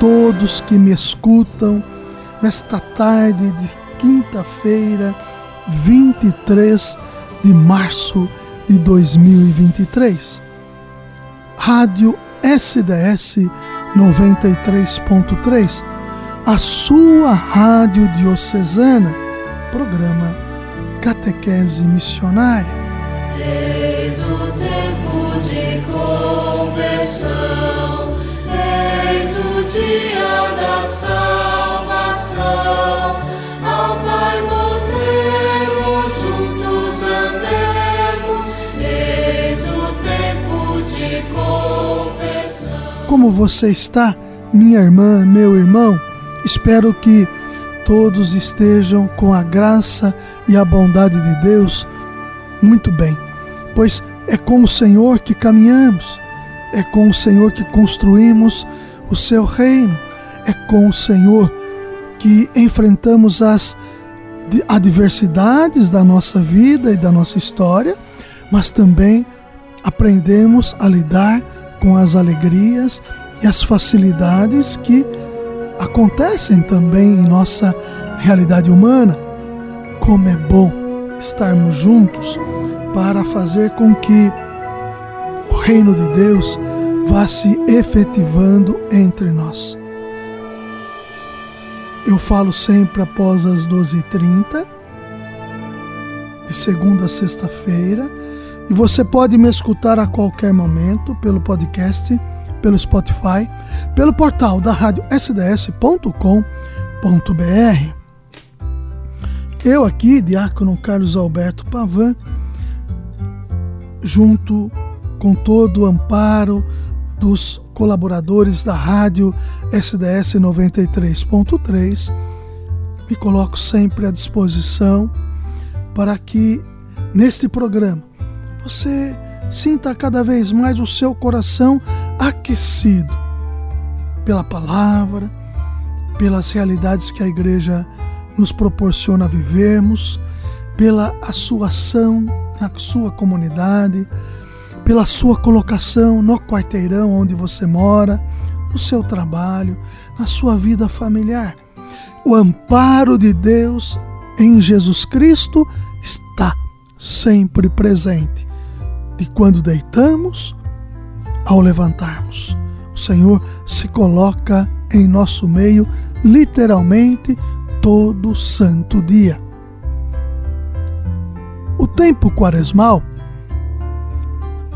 todos que me escutam nesta tarde de quinta-feira, 23 de março de 2023. Rádio SDS 93.3, a sua rádio diocesana, programa Catequese Missionária. Eis o tempo de conversão dia da salvação. Ao Pai juntos andemos, eis o tempo de conversão. Como você está, minha irmã, meu irmão? Espero que todos estejam com a graça e a bondade de Deus muito bem, pois é com o Senhor que caminhamos, é com o Senhor que construímos o seu reino. É com o Senhor que enfrentamos as adversidades da nossa vida e da nossa história, mas também aprendemos a lidar com as alegrias e as facilidades que acontecem também em nossa realidade humana. Como é bom estarmos juntos para fazer com que o reino de Deus vá se efetivando entre nós. Eu falo sempre após as 12h30, de segunda a sexta-feira, e você pode me escutar a qualquer momento pelo podcast, pelo Spotify, pelo portal da rádio sds.com.br. Eu aqui, Diácono Carlos Alberto Pavan, junto com todo o amparo dos colaboradores da rádio SDS 93.3, me coloco sempre à disposição para que neste programa você sinta cada vez mais o seu coração aquecido pela palavra, pelas realidades que a igreja nos proporciona vivermos, pela a sua ação na sua comunidade, pela sua colocação no quarteirão onde você mora, no seu trabalho, na sua vida familiar. O amparo de Deus em Jesus Cristo está sempre presente, de quando deitamos ao levantarmos. O Senhor se coloca em nosso meio, literalmente, todo santo dia. O tempo quaresmal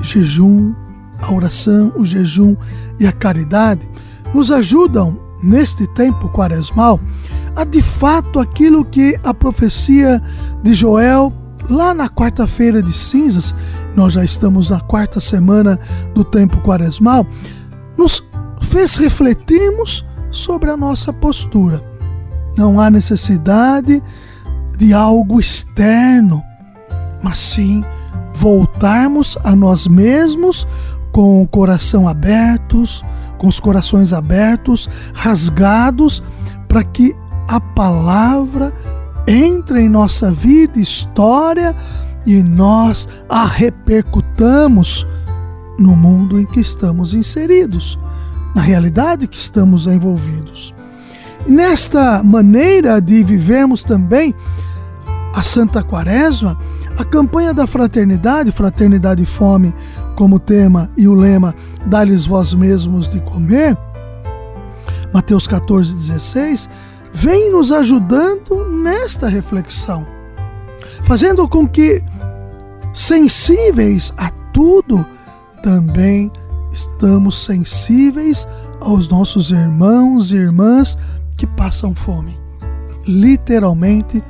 jejum, a oração, o jejum e a caridade nos ajudam neste tempo quaresmal a de fato aquilo que a profecia de Joel lá na quarta-feira de cinzas, nós já estamos na quarta semana do tempo quaresmal, nos fez refletirmos sobre a nossa postura. Não há necessidade de algo externo, mas sim voltarmos a nós mesmos com o coração abertos, com os corações abertos, rasgados, para que a palavra entre em nossa vida, história e nós a repercutamos no mundo em que estamos inseridos, na realidade que estamos envolvidos. Nesta maneira de vivermos também a Santa Quaresma, a campanha da fraternidade, Fraternidade e Fome, como tema e o lema Dá-lhes vós mesmos de comer, Mateus 14, 16, vem nos ajudando nesta reflexão, fazendo com que, sensíveis a tudo, também estamos sensíveis aos nossos irmãos e irmãs que passam fome. Literalmente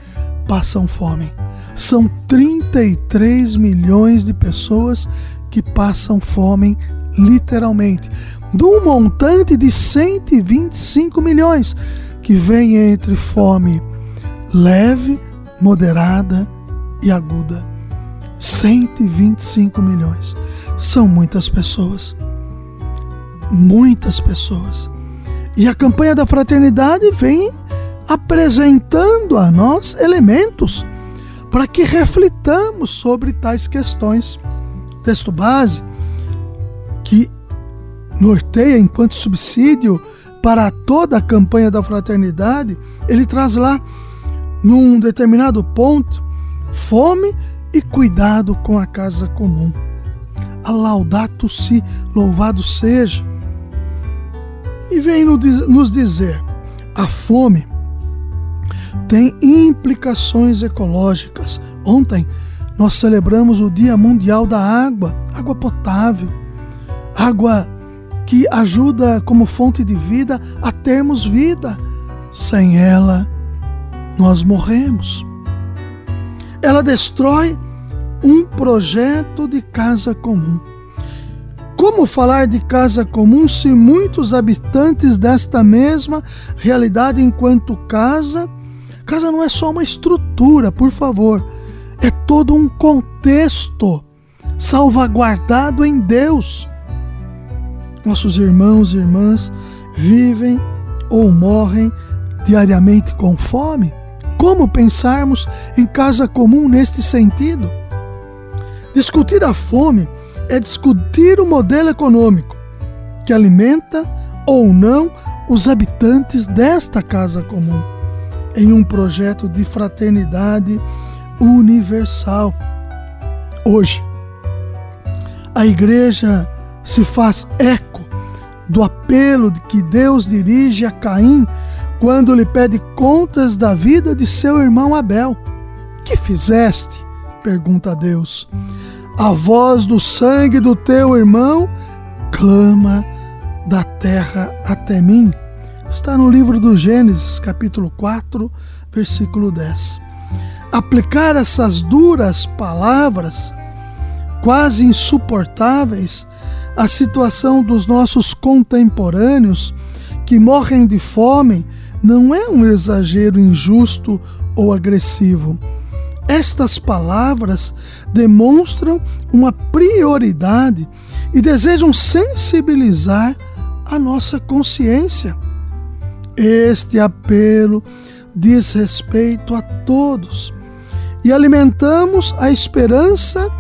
passam fome. São 33 milhões de pessoas que passam fome, literalmente. do montante de 125 milhões, que vem entre fome leve, moderada e aguda. 125 milhões. São muitas pessoas. Muitas pessoas. E a campanha da fraternidade vem apresentando a nós elementos para que reflitamos sobre tais questões. Texto base que norteia enquanto subsídio para toda a campanha da fraternidade, ele traz lá, num determinado ponto, fome e cuidado com a casa comum. A laudato si, louvado seja. E vem nos dizer: a fome tem implicações ecológicas. Ontem nós celebramos o Dia Mundial da Água, água potável, água que ajuda como fonte de vida a termos vida. Sem ela, nós morremos. Ela destrói um projeto de casa comum. Como falar de casa comum se muitos habitantes desta mesma realidade enquanto casa? Casa não é só uma estrutura, por favor, é todo um contexto salvaguardado em Deus nossos irmãos e irmãs vivem ou morrem diariamente com fome? Como pensarmos em casa comum neste sentido? Discutir a fome é discutir o modelo econômico que alimenta ou não os habitantes desta casa comum em um projeto de fraternidade universal. Hoje, a igreja se faz eco do apelo que Deus dirige a Caim quando lhe pede contas da vida de seu irmão Abel. Que fizeste? pergunta a Deus. A voz do sangue do teu irmão clama da terra até mim. Está no livro do Gênesis, capítulo 4, versículo 10. Aplicar essas duras palavras, quase insuportáveis, a situação dos nossos contemporâneos que morrem de fome não é um exagero injusto ou agressivo. Estas palavras demonstram uma prioridade e desejam sensibilizar a nossa consciência. Este apelo diz respeito a todos e alimentamos a esperança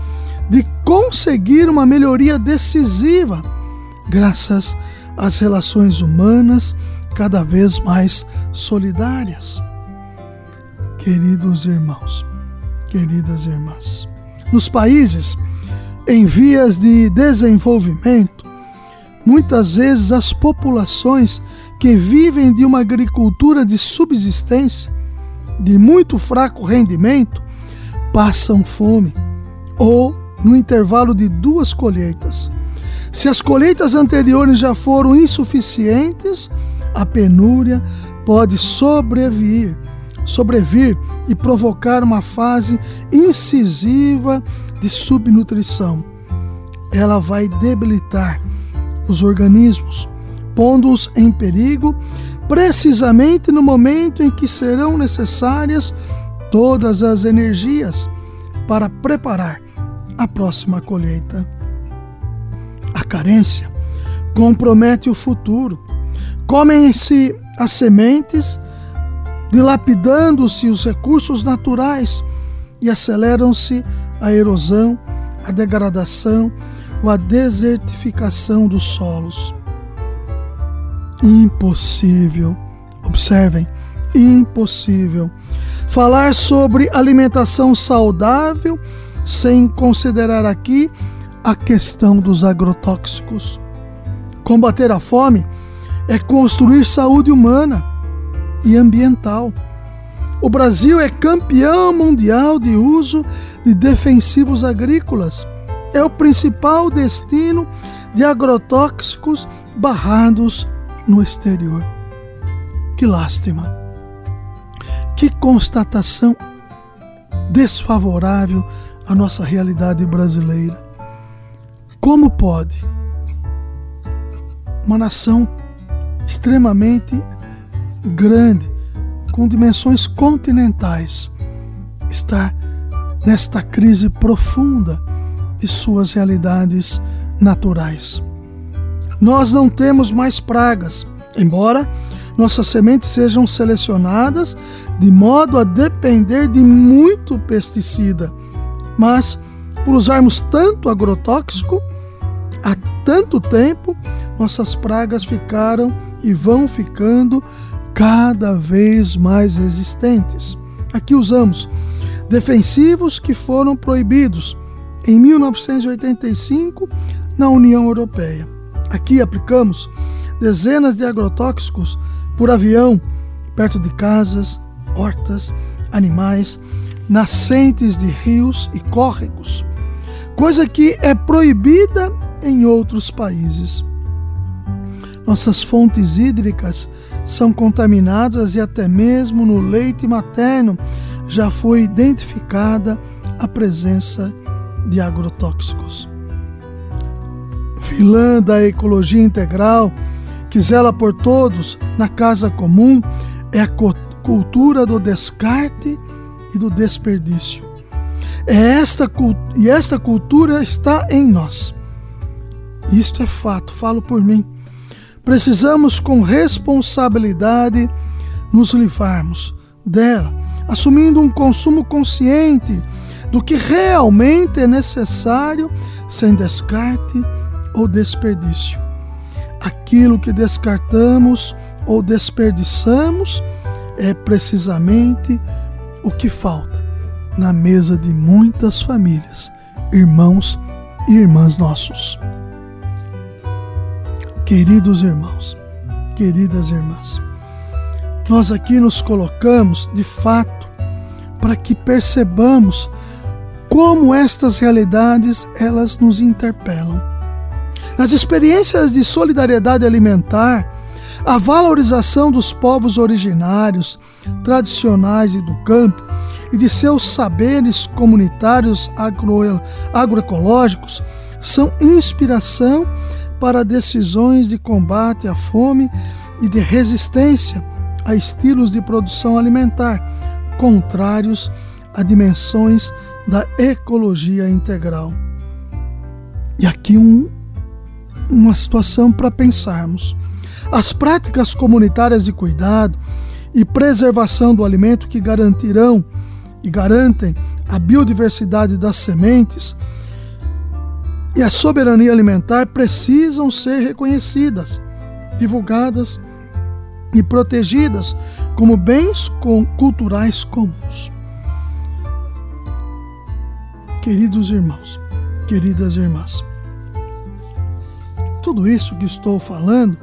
de conseguir uma melhoria decisiva, graças às relações humanas cada vez mais solidárias. Queridos irmãos, queridas irmãs, nos países em vias de desenvolvimento, muitas vezes as populações que vivem de uma agricultura de subsistência, de muito fraco rendimento, passam fome ou no intervalo de duas colheitas. Se as colheitas anteriores já foram insuficientes, a penúria pode sobrevir, sobrevir e provocar uma fase incisiva de subnutrição. Ela vai debilitar os organismos, pondo-os em perigo precisamente no momento em que serão necessárias todas as energias para preparar a próxima colheita. A carência compromete o futuro. Comem-se as sementes, dilapidando-se os recursos naturais e aceleram-se a erosão, a degradação ou a desertificação dos solos. Impossível, observem, impossível falar sobre alimentação saudável sem considerar aqui a questão dos agrotóxicos. Combater a fome é construir saúde humana e ambiental. O Brasil é campeão mundial de uso de defensivos agrícolas. É o principal destino de agrotóxicos barrados no exterior. Que lástima! Que constatação desfavorável a nossa realidade brasileira. Como pode uma nação extremamente grande, com dimensões continentais, está nesta crise profunda suas realidades naturais. Nós não temos mais pragas, embora nossas sementes sejam selecionadas de modo a depender de muito pesticida. Mas, por usarmos tanto agrotóxico, há tanto tempo, nossas pragas ficaram e vão ficando cada vez mais resistentes. Aqui usamos defensivos que foram proibidos em 1985 na União Europeia. Aqui aplicamos dezenas de agrotóxicos por avião perto de casas, hortas, animais, nascentes de rios e córregos, coisa que é proibida em outros países. Nossas fontes hídricas são contaminadas e até mesmo no leite materno já foi identificada a presença de agrotóxicos. Vilã da ecologia integral, que zela por todos na casa comum, é a cultura do descarte e do desperdício. É esta, e esta cultura está em nós. Isto é fato, falo por mim. Precisamos, com responsabilidade, nos livrarmos dela, assumindo um consumo consciente do que realmente é necessário, sem descarte ou desperdício. Aquilo que descartamos ou desperdiçamos é precisamente o que falta na mesa de muitas famílias, irmãos e irmãs nossos. Queridos irmãos, queridas irmãs, nós aqui nos colocamos de fato para que percebamos como estas realidades elas nos interpelam. Nas experiências de solidariedade alimentar, a valorização dos povos originários, tradicionais e do campo e de seus saberes comunitários agro agroecológicos são inspiração para decisões de combate à fome e de resistência a estilos de produção alimentar contrários a dimensões da ecologia integral. E aqui um, uma situação para pensarmos. As práticas comunitárias de cuidado e preservação do alimento que garantirão e garantem a biodiversidade das sementes e a soberania alimentar precisam ser reconhecidas, divulgadas e protegidas como bens culturais comuns. Queridos irmãos, queridas irmãs, tudo isso que estou falando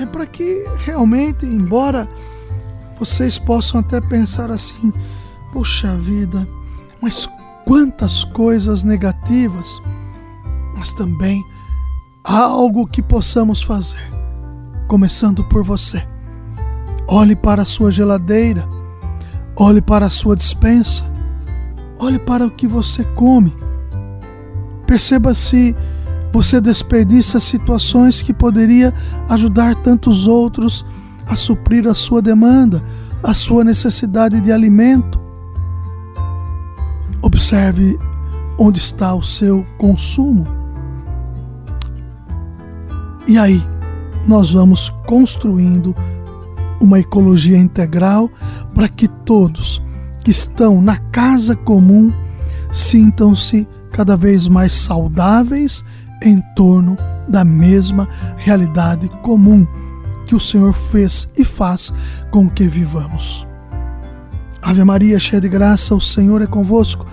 é para que realmente, embora vocês possam até pensar assim, puxa vida, mas quantas coisas negativas mas também há algo que possamos fazer, começando por você. Olhe para a sua geladeira, olhe para a sua dispensa, olhe para o que você come. Perceba se você desperdiça situações que poderia ajudar tantos outros a suprir a sua demanda, a sua necessidade de alimento. Observe onde está o seu consumo. E aí, nós vamos construindo uma ecologia integral para que todos que estão na casa comum sintam-se cada vez mais saudáveis em torno da mesma realidade comum que o Senhor fez e faz com que vivamos. Ave Maria, cheia de graça, o Senhor é convosco.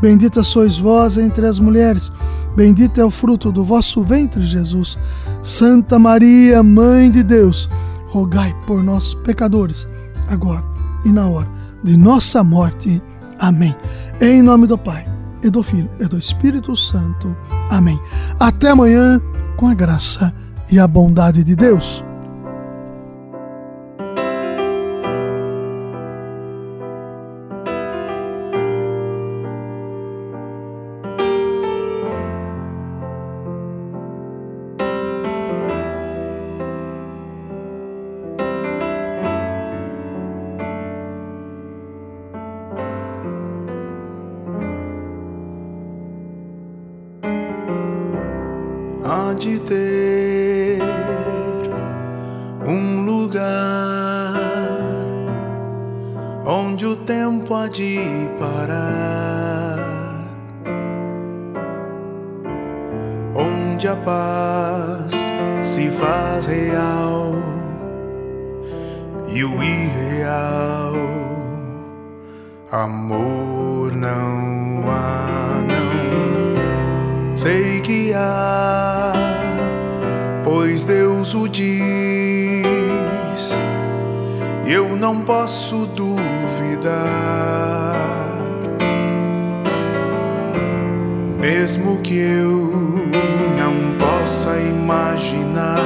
Bendita sois vós entre as mulheres, bendito é o fruto do vosso ventre, Jesus. Santa Maria, Mãe de Deus, rogai por nós, pecadores, agora e na hora de nossa morte. Amém. Em nome do Pai, e do Filho, e do Espírito Santo. Amém. Até amanhã, com a graça e a bondade de Deus. Onde o tempo há de parar, onde a paz se faz real e o irreal. Amor não há, não. Sei que há, pois Deus o diz, eu não posso duvidar, mesmo que eu não possa imaginar,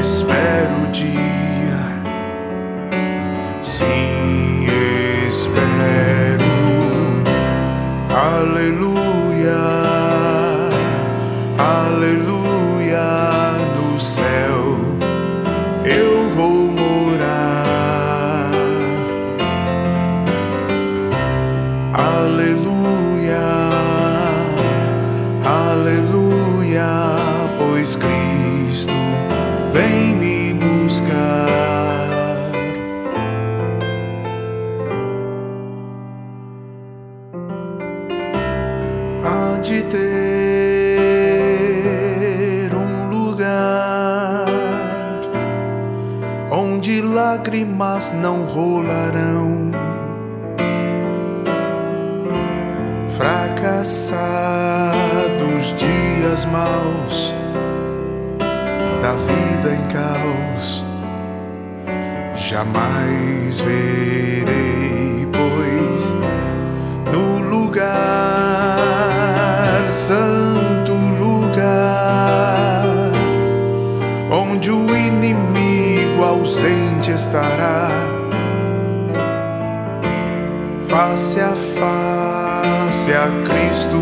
espero o dia, sim, vem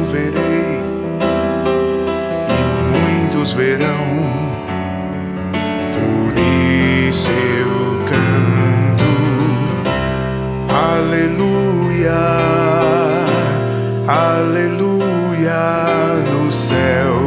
verei, e muitos verão, por isso eu canto. Aleluia, aleluia, no céu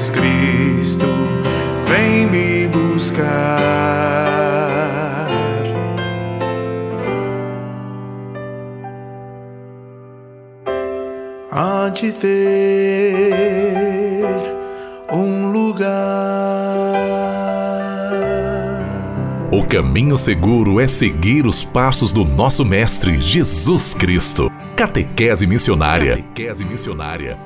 pois Cristo vem me buscar. há de ter um lugar. O caminho seguro é seguir os passos do nosso Mestre Jesus Cristo. Catequese Missionária. Catequese Missionária.